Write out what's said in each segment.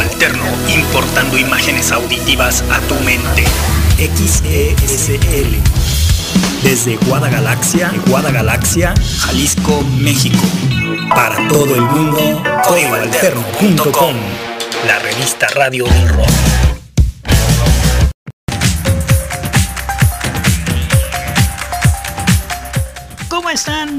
Alterno, importando imágenes auditivas a tu mente. XESL. Desde Guadagalaxia, Guadagalaxia, Jalisco, México. Para todo el mundo, códigoalterno.com. La revista radio del rock.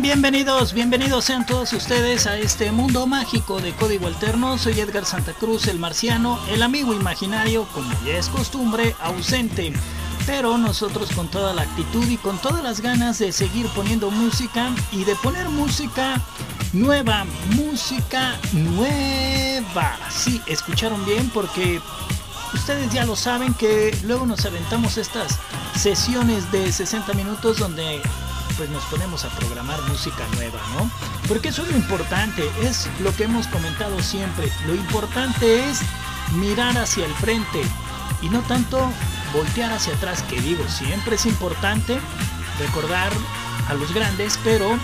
Bienvenidos, bienvenidos sean todos ustedes a este mundo mágico de código alterno. Soy Edgar Santa Cruz, el marciano, el amigo imaginario, como ya es costumbre, ausente. Pero nosotros con toda la actitud y con todas las ganas de seguir poniendo música y de poner música nueva, música nueva. Sí, escucharon bien porque ustedes ya lo saben que luego nos aventamos estas sesiones de 60 minutos donde pues nos ponemos a programar música nueva, ¿no? Porque eso es lo importante, es lo que hemos comentado siempre. Lo importante es mirar hacia el frente y no tanto voltear hacia atrás, que digo, siempre es importante recordar a los grandes, pero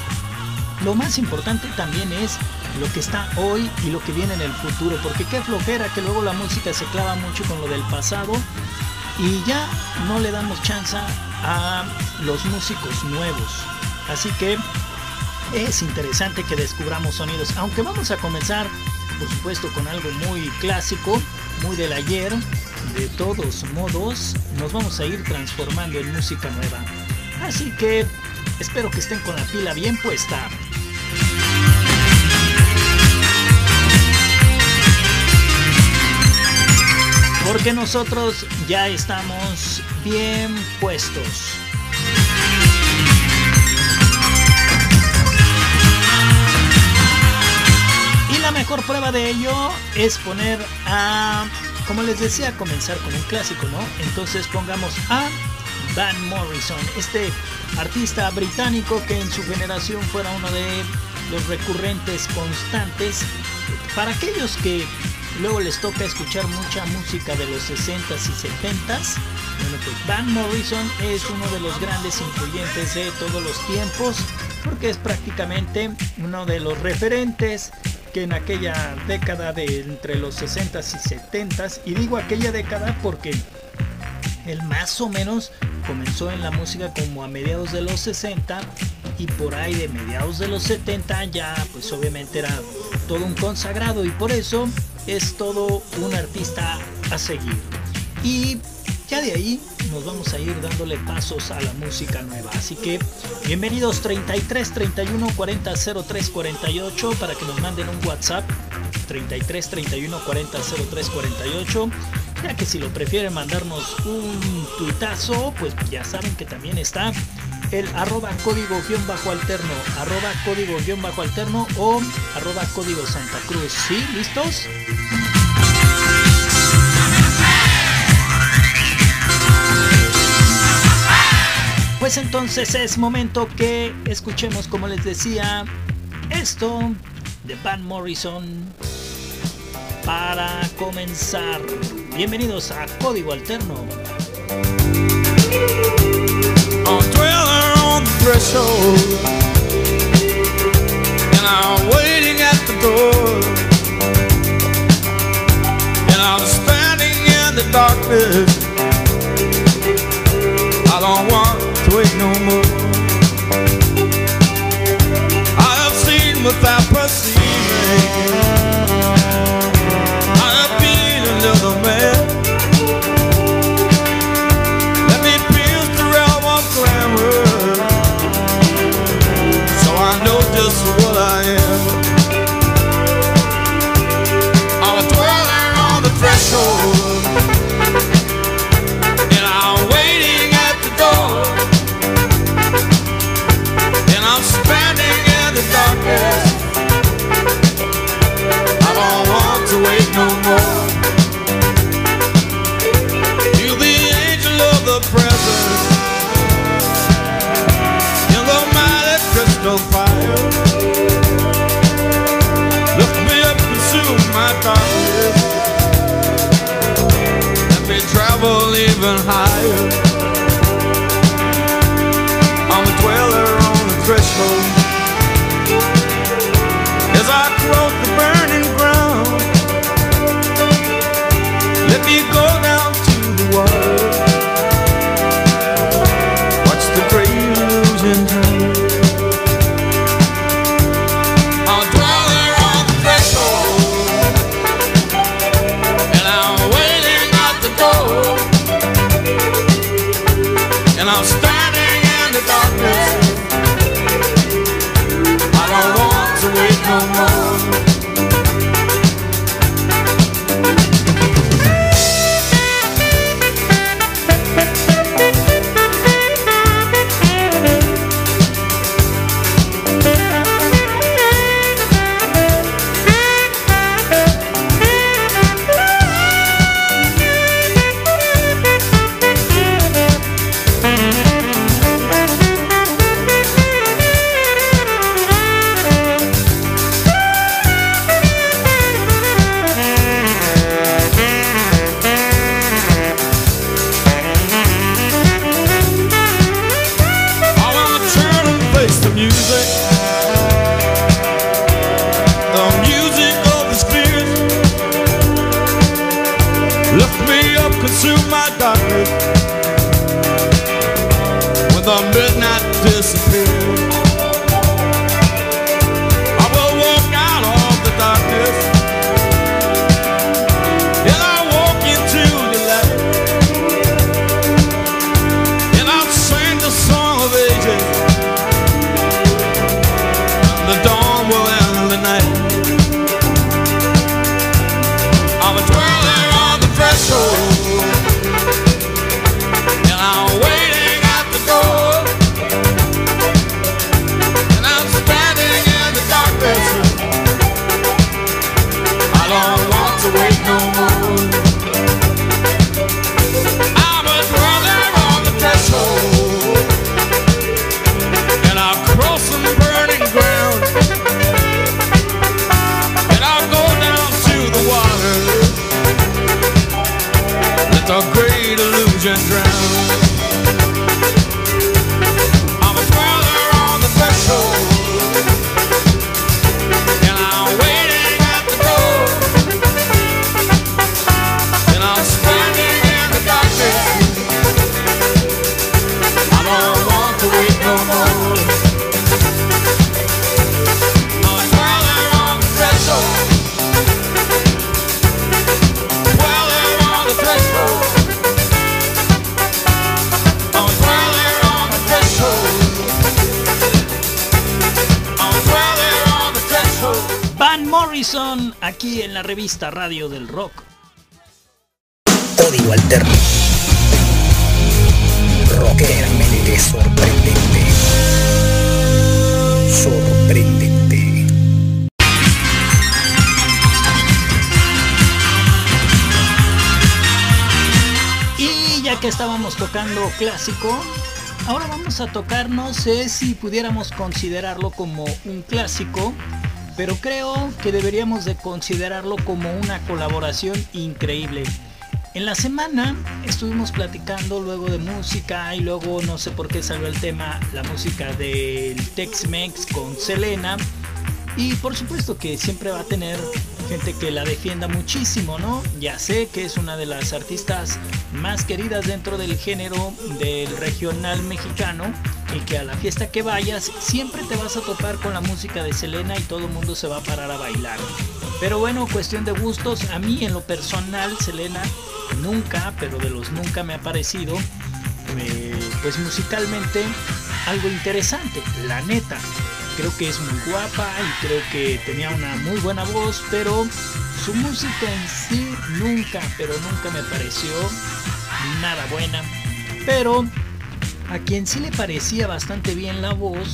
lo más importante también es lo que está hoy y lo que viene en el futuro, porque qué flojera que luego la música se clava mucho con lo del pasado y ya no le damos chance a los músicos nuevos. Así que es interesante que descubramos sonidos, aunque vamos a comenzar, por supuesto, con algo muy clásico, muy del ayer. De todos modos, nos vamos a ir transformando en música nueva. Así que espero que estén con la pila bien puesta. Porque nosotros ya estamos bien puestos. Y la mejor prueba de ello es poner a, como les decía, comenzar con un clásico, ¿no? Entonces pongamos a Van Morrison, este artista británico que en su generación fuera uno de los recurrentes constantes. Para aquellos que luego les toca escuchar mucha música de los 60s y 70s, Van Morrison es uno de los grandes influyentes de todos los tiempos, porque es prácticamente uno de los referentes que en aquella década de entre los 60s y 70s, y digo aquella década porque él más o menos comenzó en la música como a mediados de los 60 y por ahí de mediados de los 70 ya pues obviamente era todo un consagrado y por eso es todo un artista a seguir. Y ya de ahí nos vamos a ir dándole pasos a la música nueva. Así que bienvenidos 33 31 40 03 48 para que nos manden un WhatsApp 33 31 40 03 48 ya que si lo prefieren mandarnos un tuitazo pues ya saben que también está el arroba código guion bajo alterno arroba código guion bajo alterno o arroba código Santa Cruz ¿sí? ¿listos? Pues entonces es momento que escuchemos, como les decía, esto de Van Morrison para comenzar. Bienvenidos a Código Alterno. I'm Morrison, aquí en la revista Radio del Rock. Código alterno. Rockeramente sorprendente. Sorprendente. Y ya que estábamos tocando clásico, ahora vamos a tocar, no sé si pudiéramos considerarlo como un clásico, pero creo que deberíamos de considerarlo como una colaboración increíble. En la semana estuvimos platicando luego de música y luego no sé por qué salió el tema, la música del Tex-Mex con Selena. Y por supuesto que siempre va a tener gente que la defienda muchísimo, ¿no? Ya sé que es una de las artistas más queridas dentro del género del regional mexicano y que a la fiesta que vayas siempre te vas a topar con la música de Selena y todo el mundo se va a parar a bailar. Pero bueno, cuestión de gustos, a mí en lo personal Selena nunca, pero de los nunca me ha parecido, pues musicalmente algo interesante, la neta. Creo que es muy guapa y creo que tenía una muy buena voz, pero su música en sí nunca, pero nunca me pareció nada buena. Pero a quien sí le parecía bastante bien la voz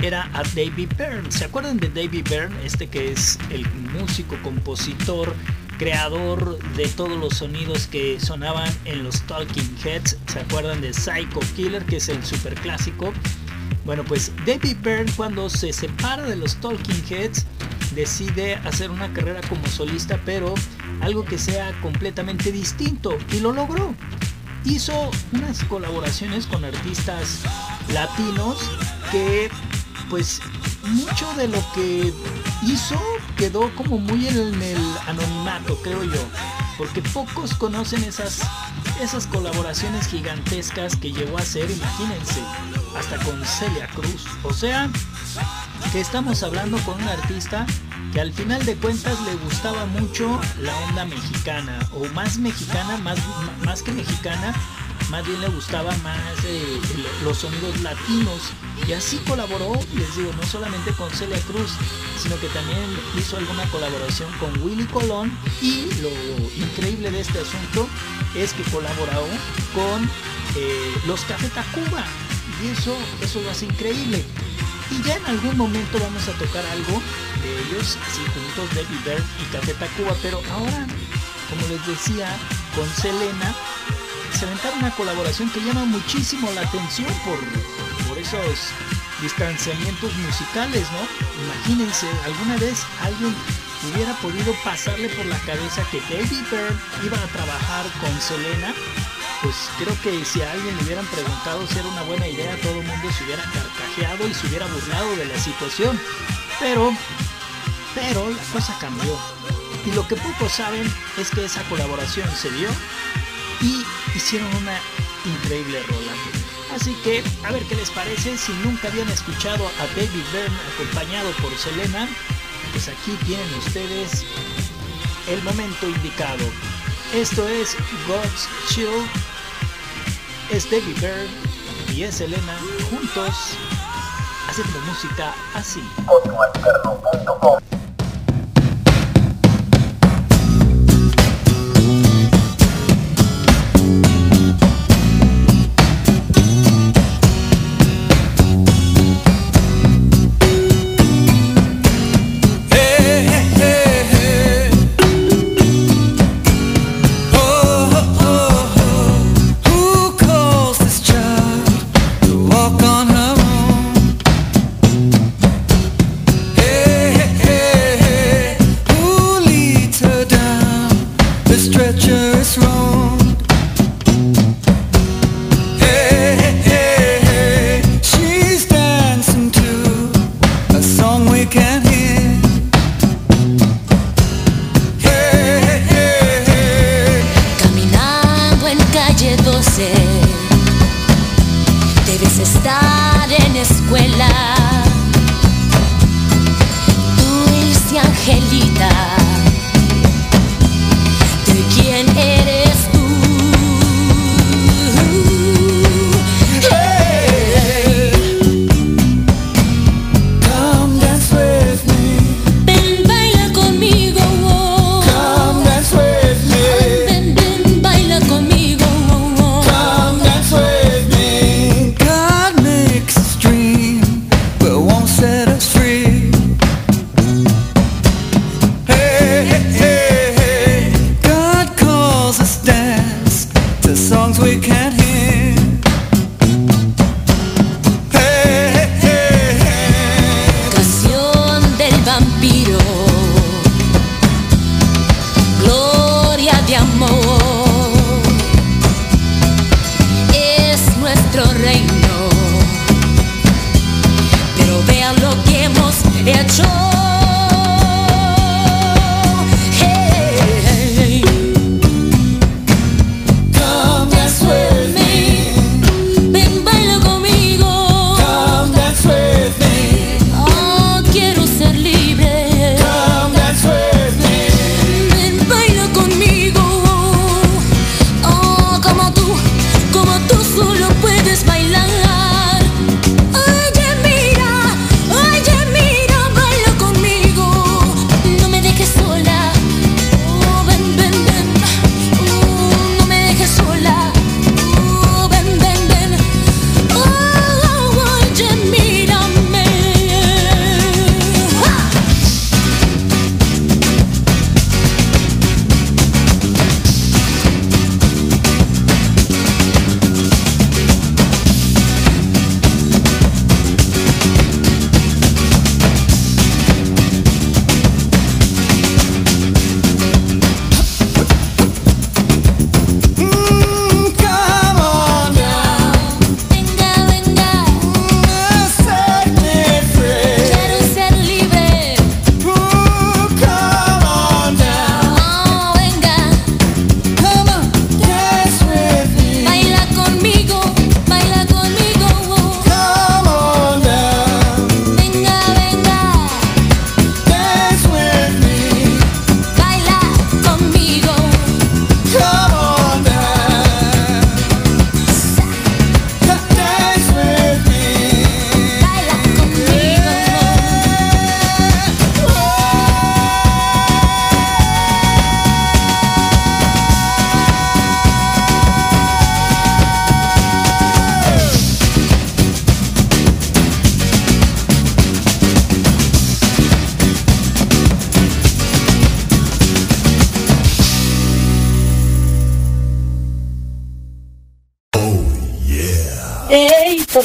era a David Byrne. ¿Se acuerdan de David Byrne? Este que es el músico, compositor, creador de todos los sonidos que sonaban en los Talking Heads. ¿Se acuerdan de Psycho Killer, que es el super clásico? Bueno, pues David Byrne cuando se separa de los Talking Heads decide hacer una carrera como solista, pero algo que sea completamente distinto y lo logró. Hizo unas colaboraciones con artistas latinos que pues mucho de lo que hizo quedó como muy en el anonimato, creo yo, porque pocos conocen esas esas colaboraciones gigantescas que llegó a hacer, imagínense, hasta con Celia Cruz. O sea, que estamos hablando con un artista que al final de cuentas le gustaba mucho la onda mexicana, o más mexicana, más, más que mexicana, más bien le gustaba más eh, los sonidos latinos. Y así colaboró, les digo, no solamente con Celia Cruz, sino que también hizo alguna colaboración con Willy Colón. Y lo increíble de este asunto es que colaboró con eh, los Café Tacuba. Y eso, eso lo hace increíble. Y ya en algún momento vamos a tocar algo de ellos, así juntos, David Byrne y Café Tacuba. Pero ahora, como les decía, con Selena, se aventaron una colaboración que llama muchísimo la atención por, por esos distanciamientos musicales, ¿no? Imagínense, alguna vez alguien hubiera podido pasarle por la cabeza que David Byrne iba a trabajar con Selena, pues creo que si a alguien le hubieran preguntado si era una buena idea, todo el mundo se hubiera carcajeado y se hubiera burlado de la situación. Pero, pero la cosa cambió. Y lo que pocos saben es que esa colaboración se dio y hicieron una increíble rola. Así que, a ver qué les parece. Si nunca habían escuchado a David Byrne acompañado por Selena, pues aquí tienen ustedes el momento indicado. Esto es God's Chill. Es David Byrne y es Selena juntos haciendo música así.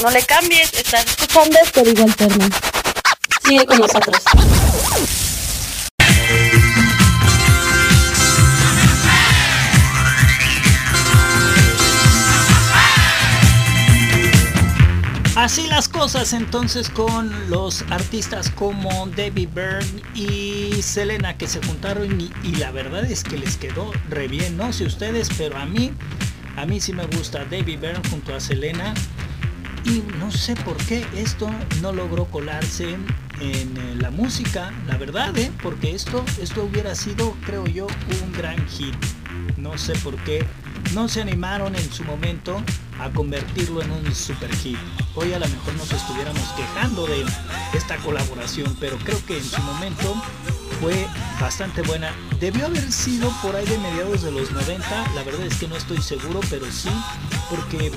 No le cambies, estás escuchando Código Alterno. Sigue con nosotros. Así las cosas entonces con los artistas como Debbie Byrne y Selena que se juntaron y, y, la verdad es que les quedó re bien, no sé ustedes, pero a mí A mí sí me gusta David Byrne junto a Selena. Y no sé por qué esto no logró colarse en eh, la música, la verdad, ¿eh? porque esto, esto hubiera sido, creo yo, un gran hit. No sé por qué no se animaron en su momento a convertirlo en un super hit. Hoy a lo mejor nos estuviéramos quejando de esta colaboración, pero creo que en su momento fue bastante buena. Debió haber sido por ahí de mediados de los 90, la verdad es que no estoy seguro, pero sí, porque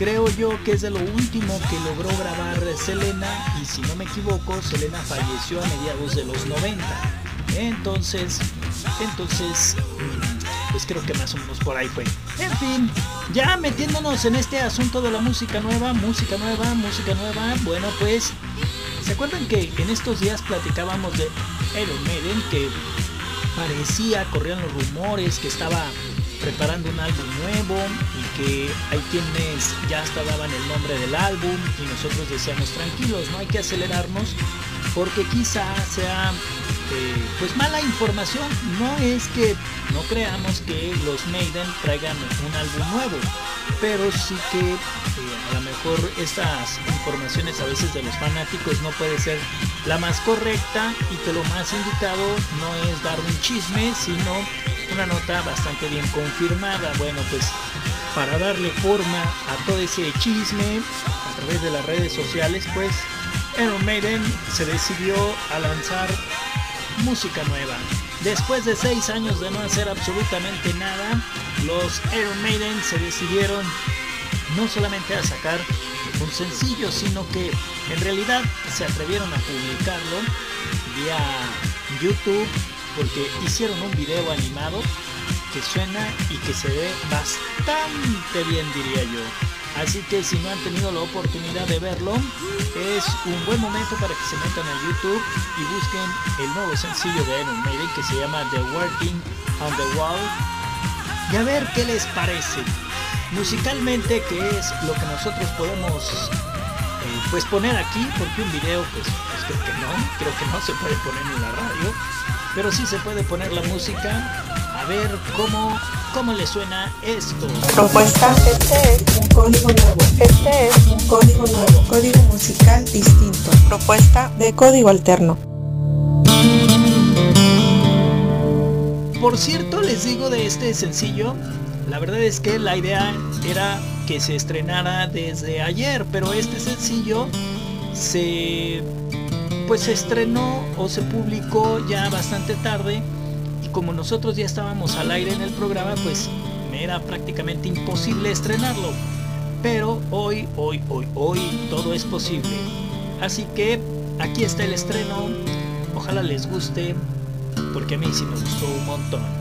creo yo que es de lo último que logró grabar Selena y si no me equivoco, Selena falleció a mediados de los 90. Entonces, entonces pues creo que más o menos por ahí fue. En fin, ya metiéndonos en este asunto de la música nueva, música nueva, música nueva, bueno pues, ¿se acuerdan que en estos días platicábamos de Iron Maiden que parecía, corrían los rumores que estaba preparando un álbum nuevo y que hay quienes ya hasta daban el nombre del álbum y nosotros decíamos tranquilos, no hay que acelerarnos porque quizá sea eh, pues mala información. No es que no creamos que los Maiden traigan un álbum nuevo, pero sí que eh, a lo mejor estas informaciones a veces de los fanáticos no puede ser la más correcta y que lo más indicado no es dar un chisme, sino una nota bastante bien confirmada. Bueno, pues para darle forma a todo ese chisme a través de las redes sociales, pues Iron Maiden se decidió a lanzar música nueva. Después de seis años de no hacer absolutamente nada, los Iron Maiden se decidieron no solamente a sacar un sencillo, sino que en realidad se atrevieron a publicarlo vía YouTube porque hicieron un video animado que suena y que se ve bastante bien diría yo. Así que si no han tenido la oportunidad de verlo, es un buen momento para que se metan a YouTube y busquen el nuevo sencillo de Iron Maiden que se llama The Working on the Wall y a ver qué les parece. Musicalmente, que es lo que nosotros podemos eh, pues poner aquí, porque un video pues, pues creo que no, creo que no se puede poner en la radio, pero sí se puede poner la música a ver cómo, cómo le suena esto. Propuesta, este es un código nuevo. Este es un código nuevo. Código musical distinto. Propuesta de código alterno. Por cierto, les digo de este sencillo, la verdad es que la idea era que se estrenara desde ayer, pero este sencillo se pues se estrenó o se publicó ya bastante tarde como nosotros ya estábamos al aire en el programa, pues me era prácticamente imposible estrenarlo. Pero hoy, hoy, hoy, hoy todo es posible. Así que aquí está el estreno. Ojalá les guste, porque a mí sí me gustó un montón.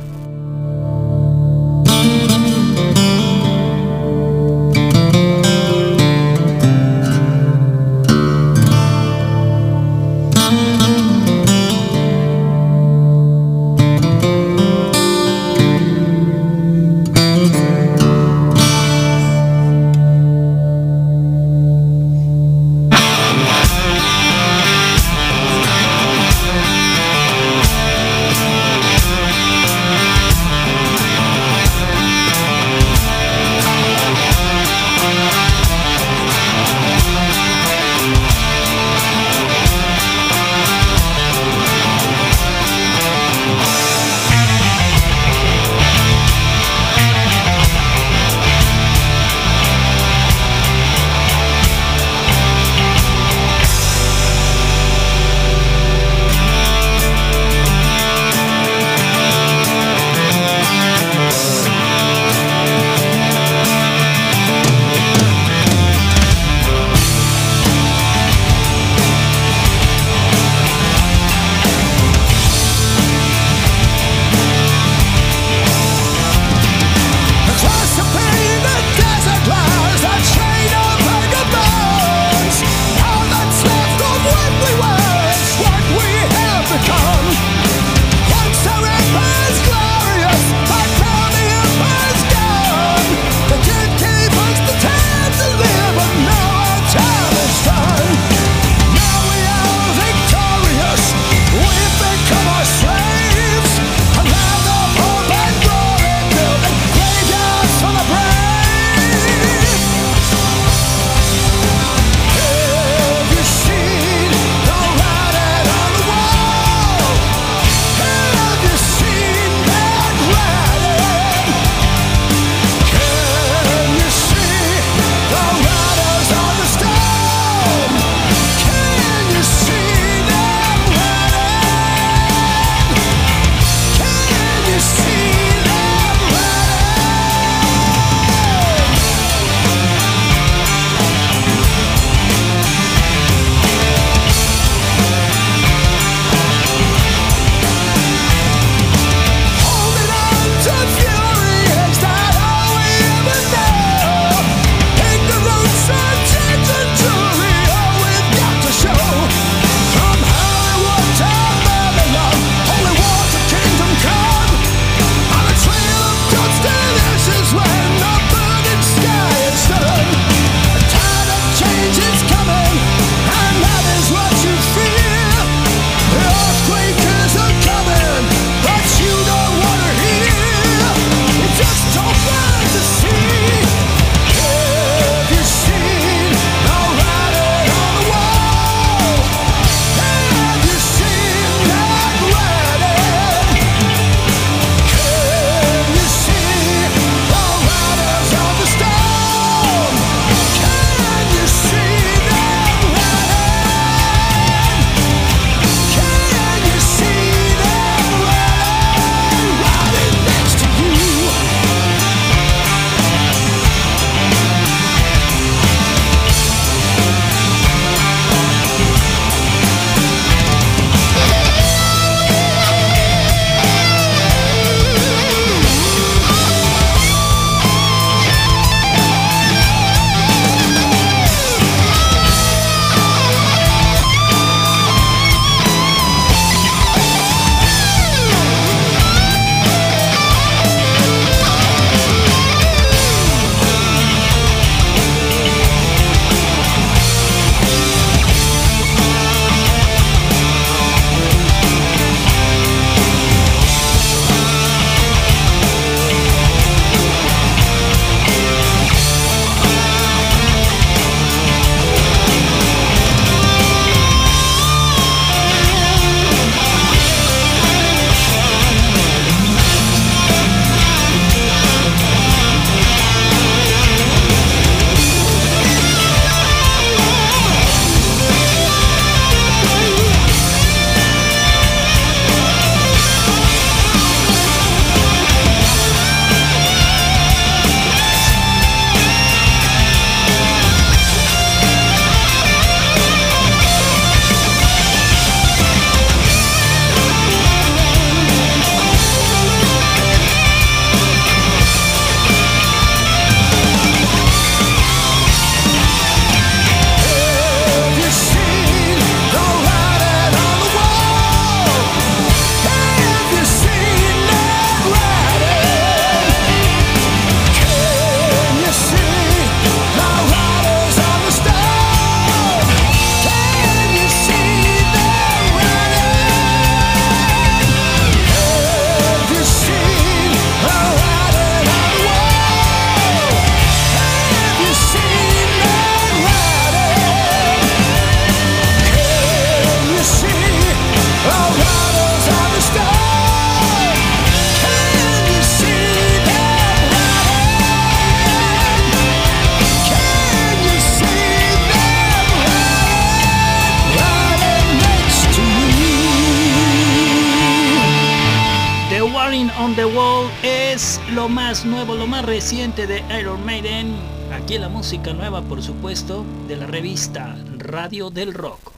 Más nuevo, lo más reciente de Iron Maiden. Aquí la música nueva, por supuesto, de la revista Radio del Rock.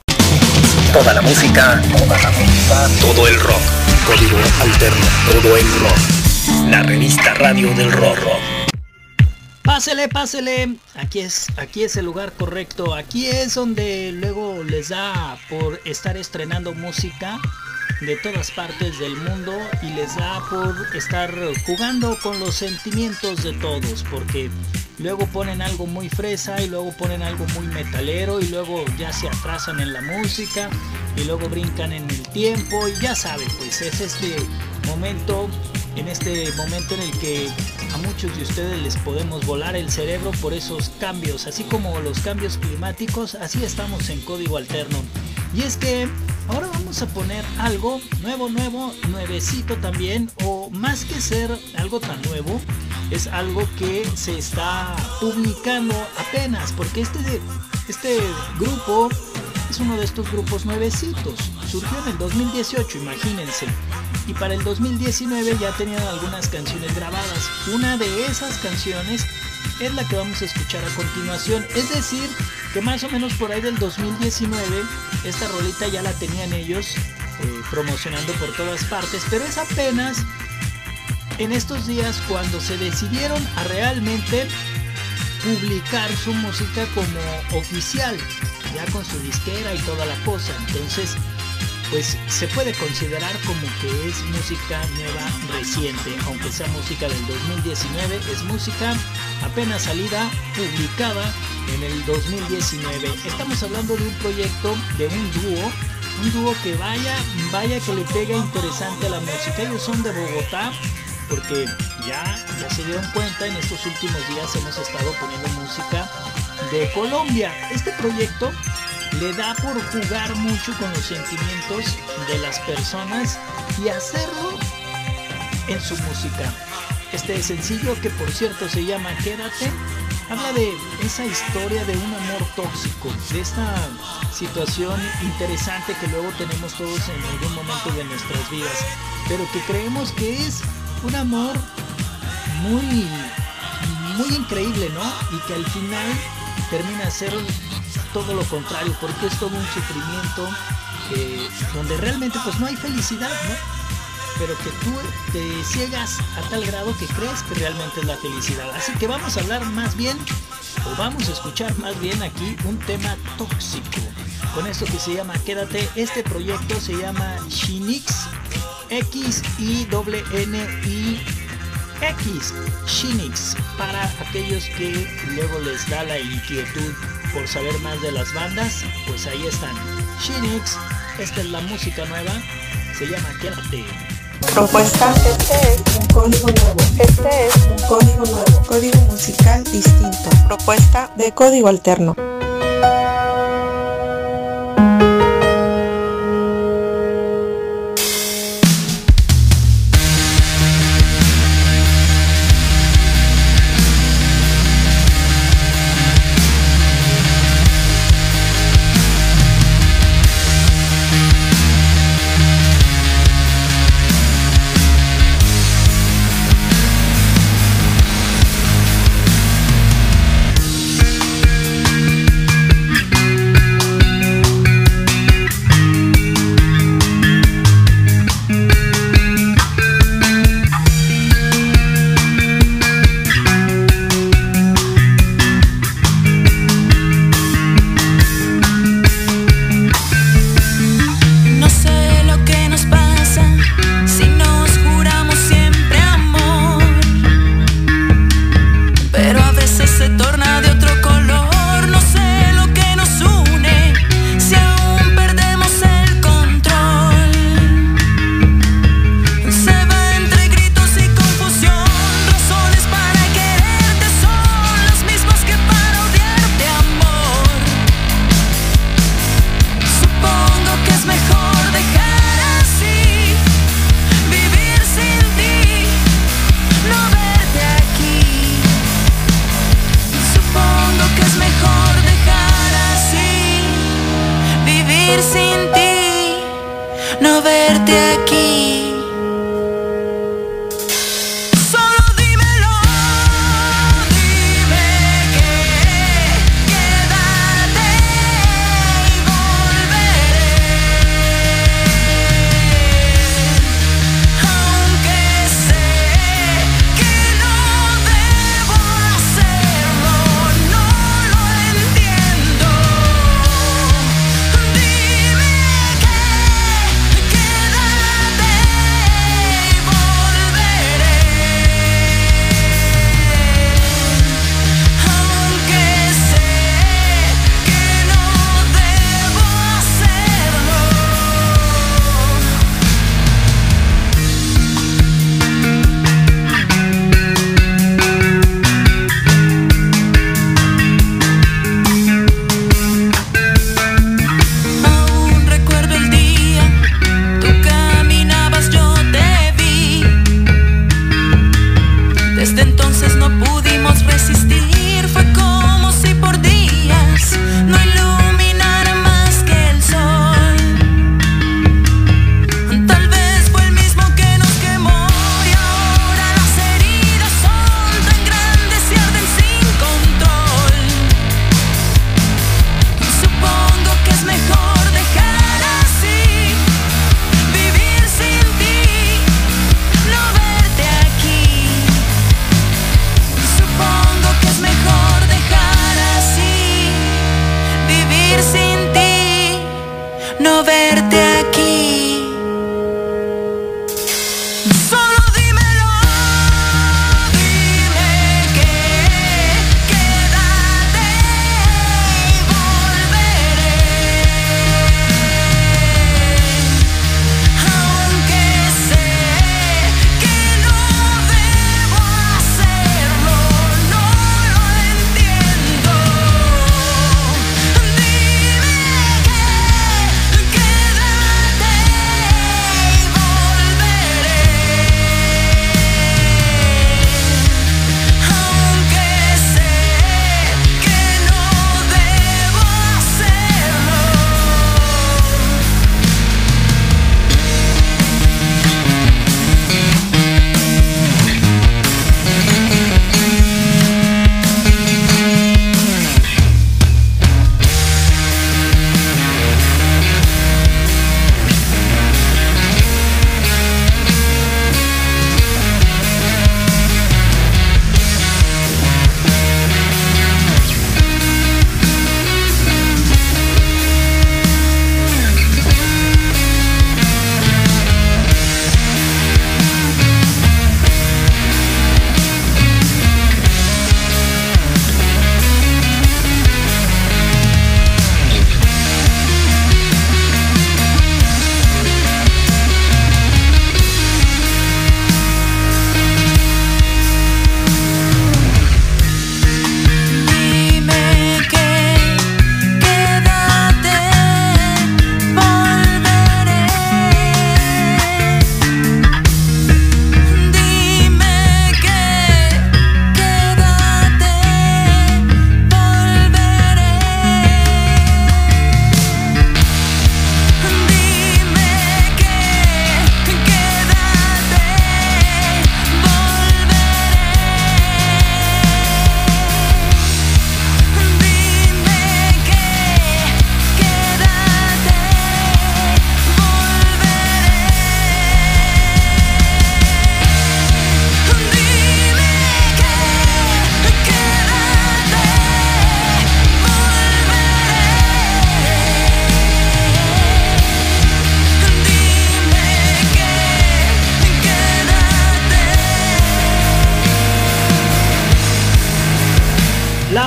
Toda la música, toda la música, todo el rock. Código alterno, todo el rock. La revista Radio del Rock. Pásele, pásele. Aquí es, aquí es el lugar correcto. Aquí es donde luego les da por estar estrenando música de todas partes del mundo y les da por estar jugando con los sentimientos de todos, porque luego ponen algo muy fresa y luego ponen algo muy metalero y luego ya se atrasan en la música y luego brincan en el tiempo y ya saben, pues es este momento, en este momento en el que a muchos de ustedes les podemos volar el cerebro por esos cambios, así como los cambios climáticos, así estamos en código alterno. Y es que ahora vamos a poner algo nuevo, nuevo, nuevecito también, o más que ser algo tan nuevo, es algo que se está publicando apenas, porque este, este grupo es uno de estos grupos nuevecitos. Surgió en el 2018, imagínense. Y para el 2019 ya tenían algunas canciones grabadas. Una de esas canciones es la que vamos a escuchar a continuación. Es decir, que más o menos por ahí del 2019 esta rolita ya la tenían ellos eh, promocionando por todas partes, pero es apenas en estos días cuando se decidieron a realmente publicar su música como oficial, ya con su disquera y toda la cosa. Entonces, pues se puede considerar como que es música nueva reciente, aunque sea música del 2019, es música apenas salida, publicada en el 2019. Estamos hablando de un proyecto, de un dúo, un dúo que vaya, vaya que le pega interesante a la música. Ellos son de Bogotá, porque ya, ya se dieron cuenta, en estos últimos días hemos estado poniendo música de Colombia. Este proyecto le da por jugar mucho con los sentimientos de las personas y hacerlo en su música. Este sencillo, que por cierto se llama Quédate, habla de esa historia de un amor tóxico, de esta situación interesante que luego tenemos todos en algún momento de nuestras vidas, pero que creemos que es un amor muy, muy increíble, ¿no? Y que al final termina ser todo lo contrario, porque es todo un sufrimiento eh, donde realmente pues no hay felicidad, ¿no? Pero que tú te ciegas a tal grado que crees que realmente es la felicidad. Así que vamos a hablar más bien, o vamos a escuchar más bien aquí un tema tóxico. Con esto que se llama Quédate, este proyecto se llama Shinix X I N N I X Shinix para aquellos que luego les da la inquietud por saber más de las bandas, pues ahí están. Shinix, esta es la música nueva, se llama Quédate. Propuesta, este es un código nuevo. Este es un código nuevo. Código musical distinto. Propuesta de código alterno.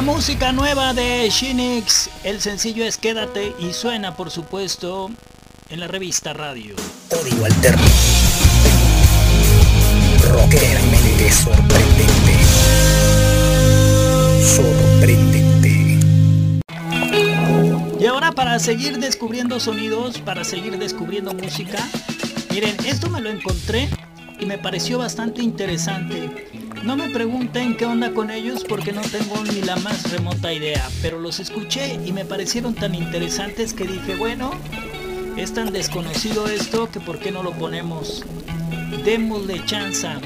Música nueva de Shinix, el sencillo es Quédate y suena por supuesto en la revista Radio. Código Alterno. Rockeramente sorprendente. Sorprendente. Y ahora para seguir descubriendo sonidos, para seguir descubriendo música, miren, esto me lo encontré y me pareció bastante interesante. No me pregunten qué onda con ellos porque no tengo ni la más remota idea, pero los escuché y me parecieron tan interesantes que dije, bueno, es tan desconocido esto que por qué no lo ponemos. Démosle chanza.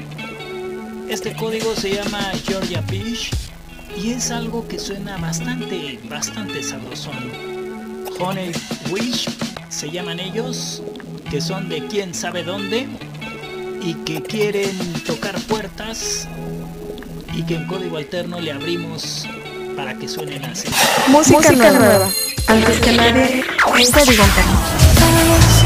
Este código se llama Georgia Fish y es algo que suena bastante, bastante sabrosón. Honey Wish se llaman ellos, que son de quién sabe dónde y que quieren tocar puertas y que en código alterno le abrimos para que suenen así. Música, nueva. Antes que nadie, código alterno.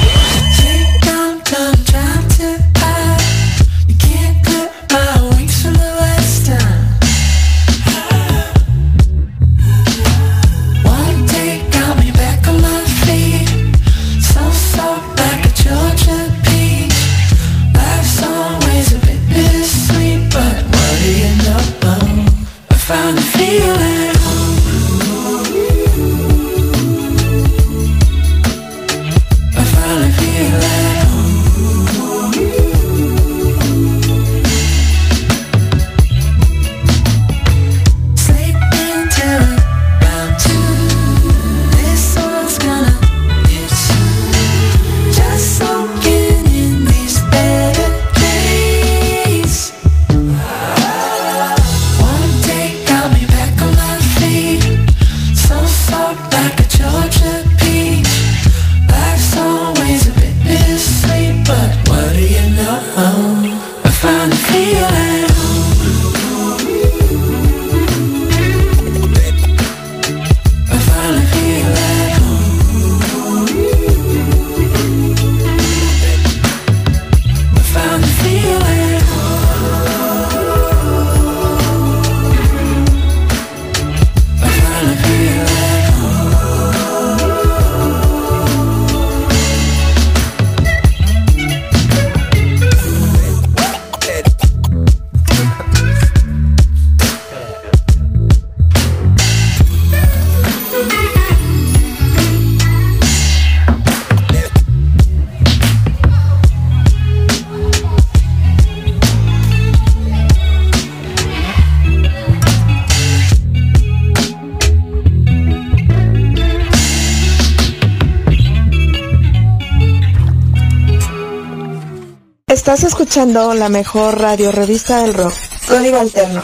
Escuchando la mejor radio revista del rock. Código Alterno.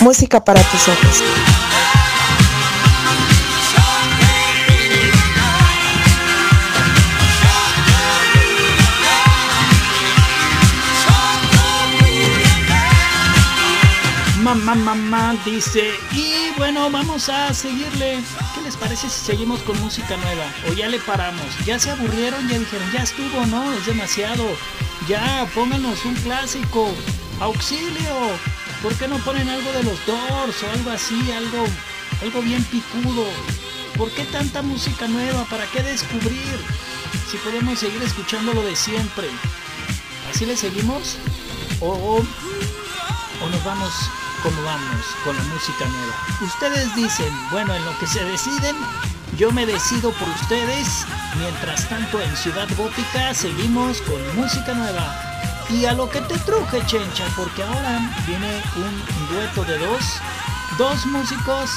Música para tus ojos. Mamá, mamá, dice. Bueno, vamos a seguirle. ¿Qué les parece si seguimos con música nueva? O ya le paramos. Ya se aburrieron, ya dijeron, ya estuvo, ¿no? Es demasiado. Ya, pónganos un clásico. Auxilio. ¿Por qué no ponen algo de los Doors o algo así? Algo, algo bien picudo. ¿Por qué tanta música nueva? ¿Para qué descubrir? Si podemos seguir escuchando lo de siempre. ¿Así le seguimos? O, o, o nos vamos como vamos con la música nueva. Ustedes dicen, bueno, en lo que se deciden, yo me decido por ustedes. Mientras tanto, en Ciudad Gótica seguimos con música nueva. Y a lo que te truje, chencha, porque ahora viene un dueto de dos, dos músicos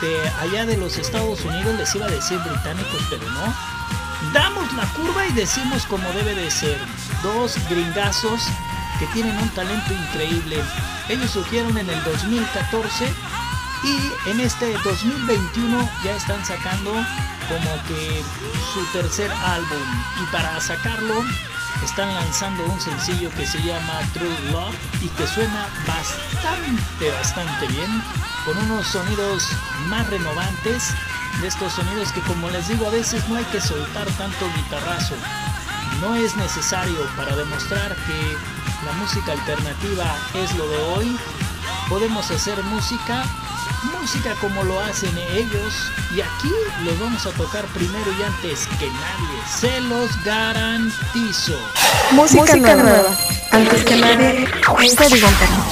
de allá de los Estados Unidos, les iba a decir británicos, pero no. Damos la curva y decimos como debe de ser. Dos gringazos que tienen un talento increíble. Ellos surgieron en el 2014 y en este 2021 ya están sacando como que su tercer álbum y para sacarlo están lanzando un sencillo que se llama True Love y que suena bastante bastante bien con unos sonidos más renovantes de estos sonidos que como les digo a veces no hay que soltar tanto guitarrazo no es necesario para demostrar que la música alternativa es lo de hoy. podemos hacer música, música como lo hacen ellos. Y aquí los vamos a tocar primero y antes que nadie. Se los garantizo. Música, nueva. Antes que nadie, código alterno.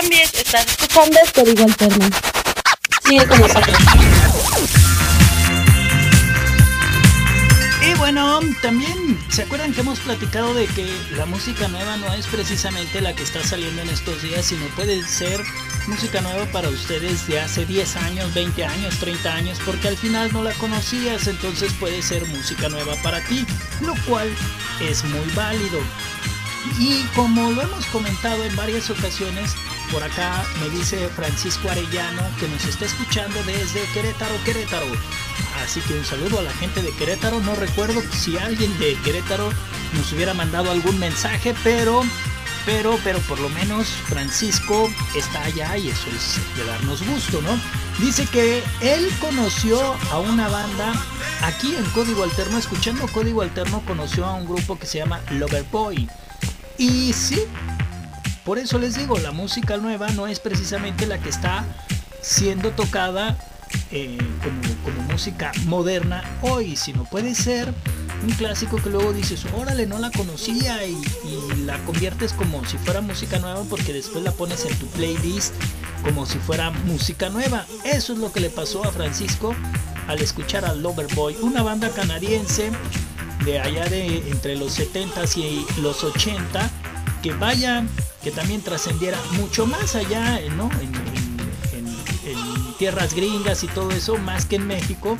Cambies, estás escuchando Código Alterno. Sigue con nosotros. Y bueno, también se acuerdan que hemos platicado de que la música nueva no es precisamente la que está saliendo en estos días, sino puede ser música nueva para ustedes de hace 10 años, 20 años, 30 años, porque al final no la conocías, entonces puede ser música nueva para ti, lo cual es muy válido. Y como lo hemos comentado en varias ocasiones, por acá me dice Francisco Arellano que nos está escuchando desde Querétaro, Querétaro. Así que un saludo a la gente de Querétaro. No recuerdo si alguien de Querétaro nos hubiera mandado algún mensaje, pero pero, pero por lo menos Francisco está allá y eso es de darnos gusto, ¿no? Dice que él conoció a una banda aquí en Código Alterno, escuchando Código Alterno, conoció a un grupo que se llama Loverboy. Y sí, por eso les digo, la música nueva no es precisamente la que está siendo tocada eh, como, música moderna hoy, sino puede ser un clásico que luego dices, órale, no la conocía y, la conviertes como si fuera música nueva porque después la pones en tu playlist como si fuera música nueva. Eso es lo que le pasó a Francisco al escuchar a Loverboy, una banda canadiense de allá de entre los 70s y los 80 que vaya, que también trascendiera mucho más allá, ¿no? en tierras gringas y todo eso, más que en México,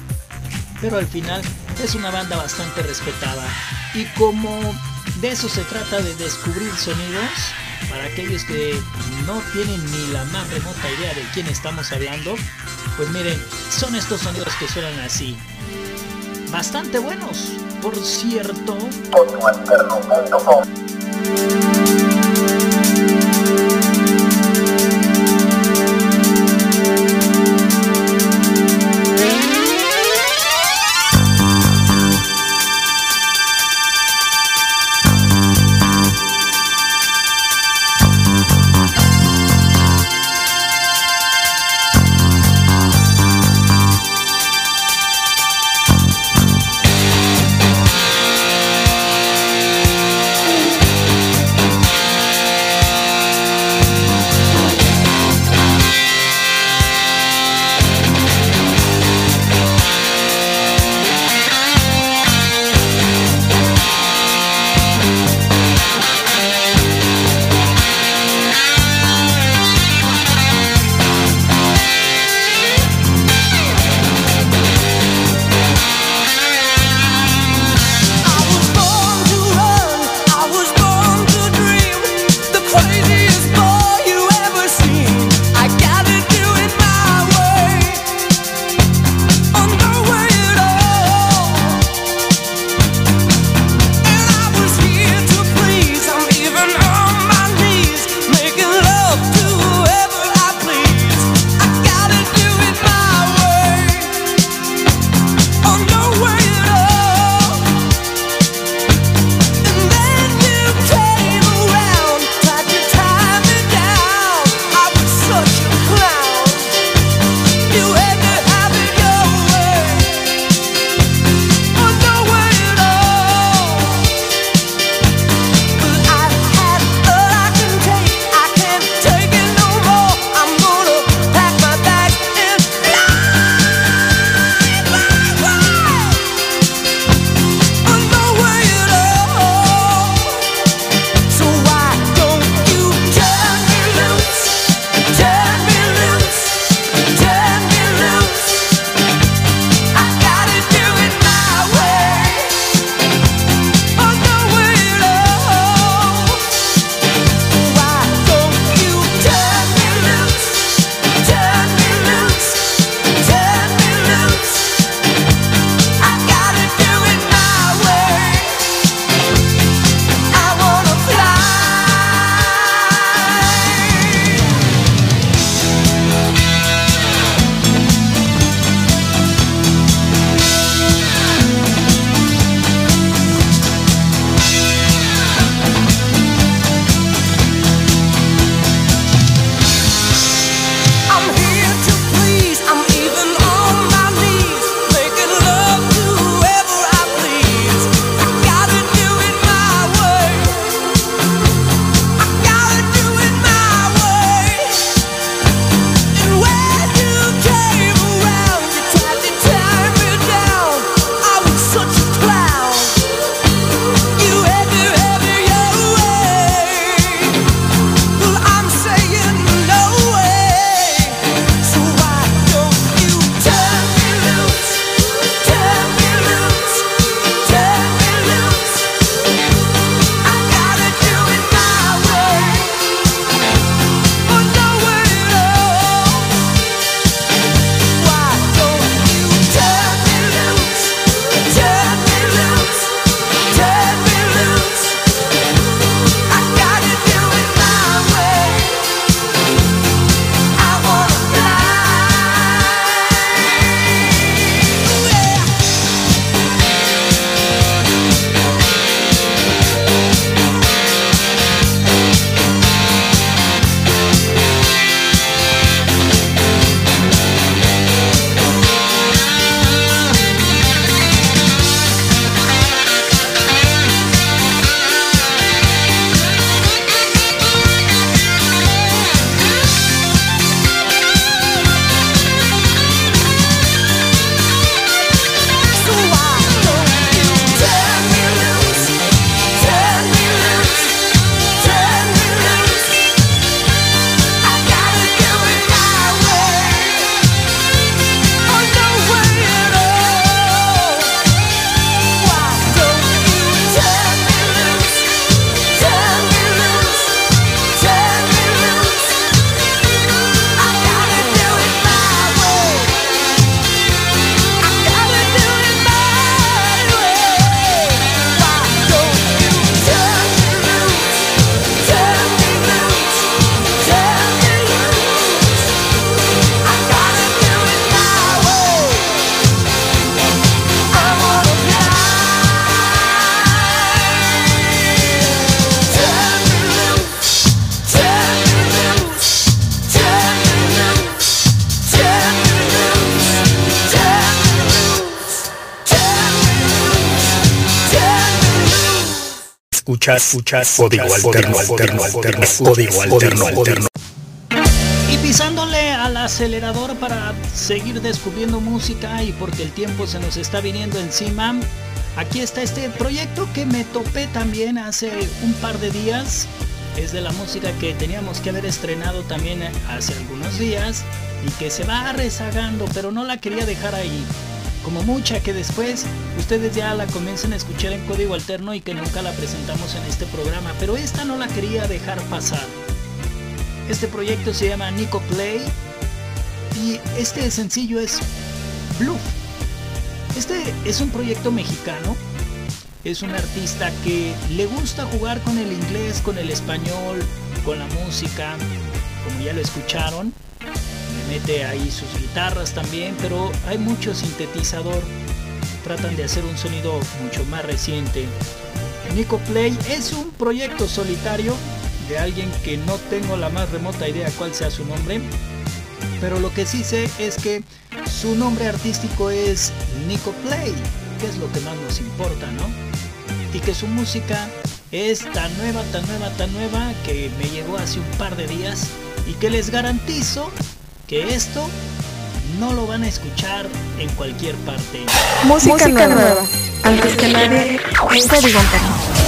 pero al final es una banda bastante respetada. Y como de eso se trata de descubrir sonidos, para aquellos que no tienen ni la más remota idea de quién estamos hablando, pues miren, son estos sonidos que suenan así. Bastante buenos, por cierto. Escuchas, escuchas, código alterno, alterno, alterno, código alterno, alterno. Y pisándole al acelerador para seguir descubriendo música y porque el tiempo se nos está viniendo encima, aquí está este proyecto que me topé también hace un par de días. Es de la música que teníamos que haber estrenado también hace algunos días y que se va rezagando, pero no la quería dejar ahí. Como mucha que después ustedes ya la comienzan a escuchar en código alterno y que nunca la presentamos en este programa, pero esta no la quería dejar pasar. Este proyecto se llama Nico Play y este sencillo es Bluff. Este es un proyecto mexicano. Es un artista que le gusta jugar con el inglés, con el español, con la música, como ya lo escucharon. Me mete ahí sus guitarras también, pero hay mucho sintetizador. Tratan de hacer un sonido mucho más reciente. Nico Play es un proyecto solitario de alguien que no tengo la más remota idea cuál sea su nombre. Pero lo que sí sé es que su nombre artístico es Nico Play, que es lo que más nos importa, ¿no? Y que su música es tan nueva, tan nueva, tan nueva que me llegó hace un par de días y que les garantizo que esto no lo van a escuchar en cualquier parte. Música, nueva. Antes que nadie, en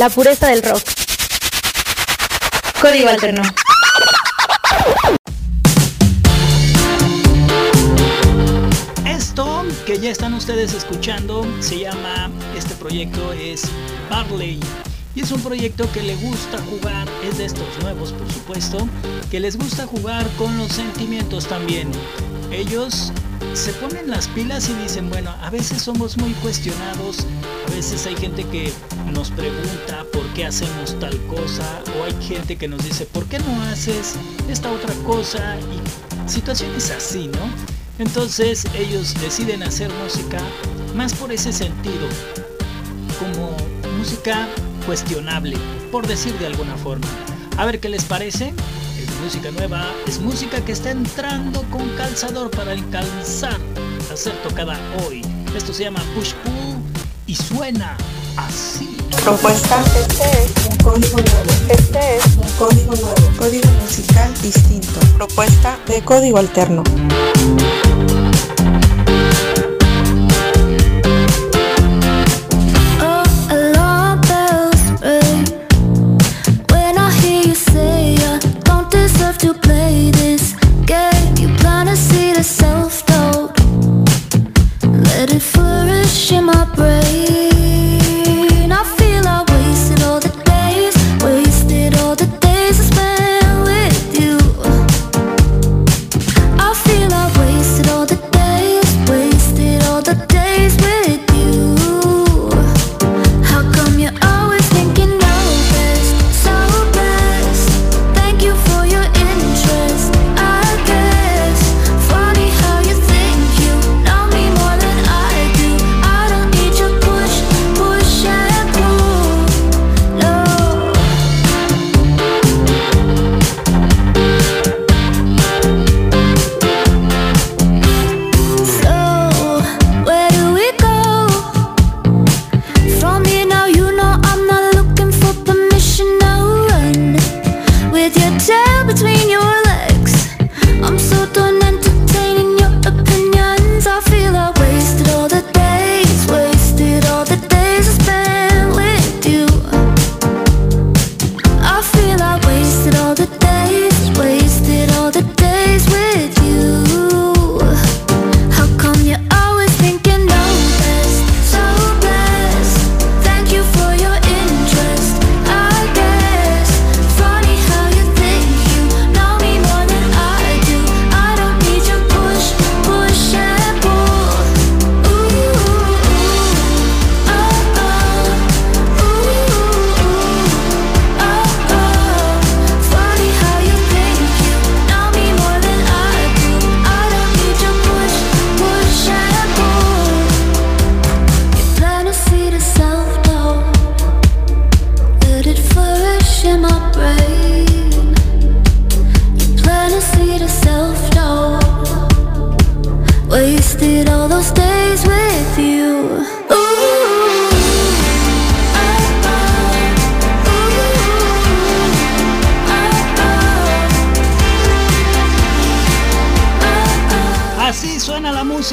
La pureza del rock. Código alterno. Esto que ya están ustedes escuchando se llama, este proyecto es Barley. Y es un proyecto que le gusta jugar, es de estos nuevos por supuesto, que les gusta jugar con los sentimientos también. Ellos se ponen las pilas y dicen, bueno, a veces somos muy cuestionados, a veces hay gente que nos pregunta por qué hacemos tal cosa, o hay gente que nos dice, ¿por qué no haces esta otra cosa? Y situaciones así, ¿no? Entonces ellos deciden hacer música más por ese sentido, como música cuestionable, por decir de alguna forma. A ver qué les parece. Música nueva, es música que está entrando con calzador para encalzar a ser tocada hoy. Esto se llama Push Pull y suena así. Propuesta, este es un código nuevo. Este es un código nuevo. Código musical distinto. Propuesta de código alterno.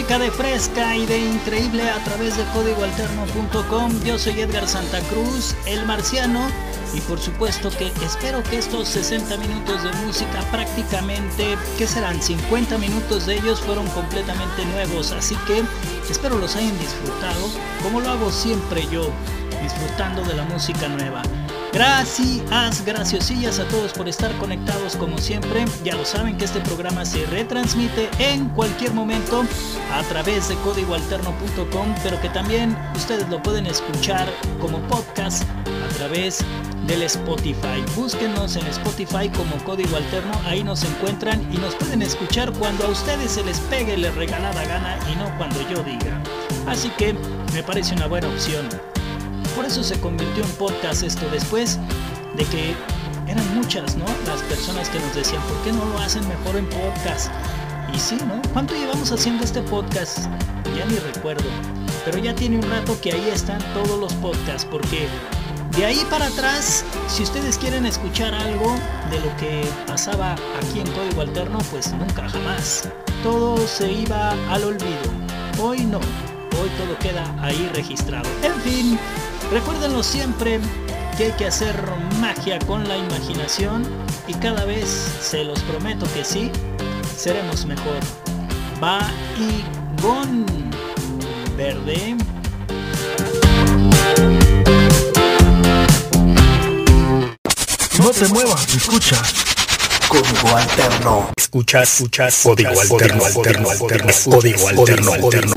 De fresca y de increíble a través de códigoalterno.com. Yo soy Edgar Santa Cruz, el marciano, y por supuesto que espero que estos 60 minutos de música prácticamente, que serán 50 minutos de ellos, fueron completamente nuevos. Así que espero los hayan disfrutado, como lo hago siempre yo, disfrutando de la música nueva. Gracias, graciosillas a todos por estar conectados como siempre. Ya lo saben que este programa se retransmite en cualquier momento a través de códigoalterno.com, pero que también ustedes lo pueden escuchar como podcast a través del Spotify. Búsquenos en Spotify como Código Alterno, ahí nos encuentran y nos pueden escuchar cuando a ustedes se les pegue la regalada gana y no cuando yo diga. Así que me parece una buena opción. Por eso se convirtió en podcast esto después de que eran muchas, ¿no? Las personas que nos decían, ¿por qué no lo hacen mejor en podcast? Y sí, ¿no? ¿Cuánto llevamos haciendo este podcast? Ya ni recuerdo. Pero ya tiene un rato que ahí están todos los podcasts, porque de ahí para atrás, si ustedes quieren escuchar algo de lo que pasaba aquí en Código Alterno, pues nunca jamás. Todo se iba al olvido. Hoy no. Hoy todo queda ahí registrado. En fin, recuérdenlo siempre que hay que hacer magia con la imaginación y cada vez, se los prometo que sí, seremos mejor. Va y gon verde. No te muevas, escucha. Código alterno. Escuchas, escuchas. Código alterno, alterno, alterno. Código alterno, alterno.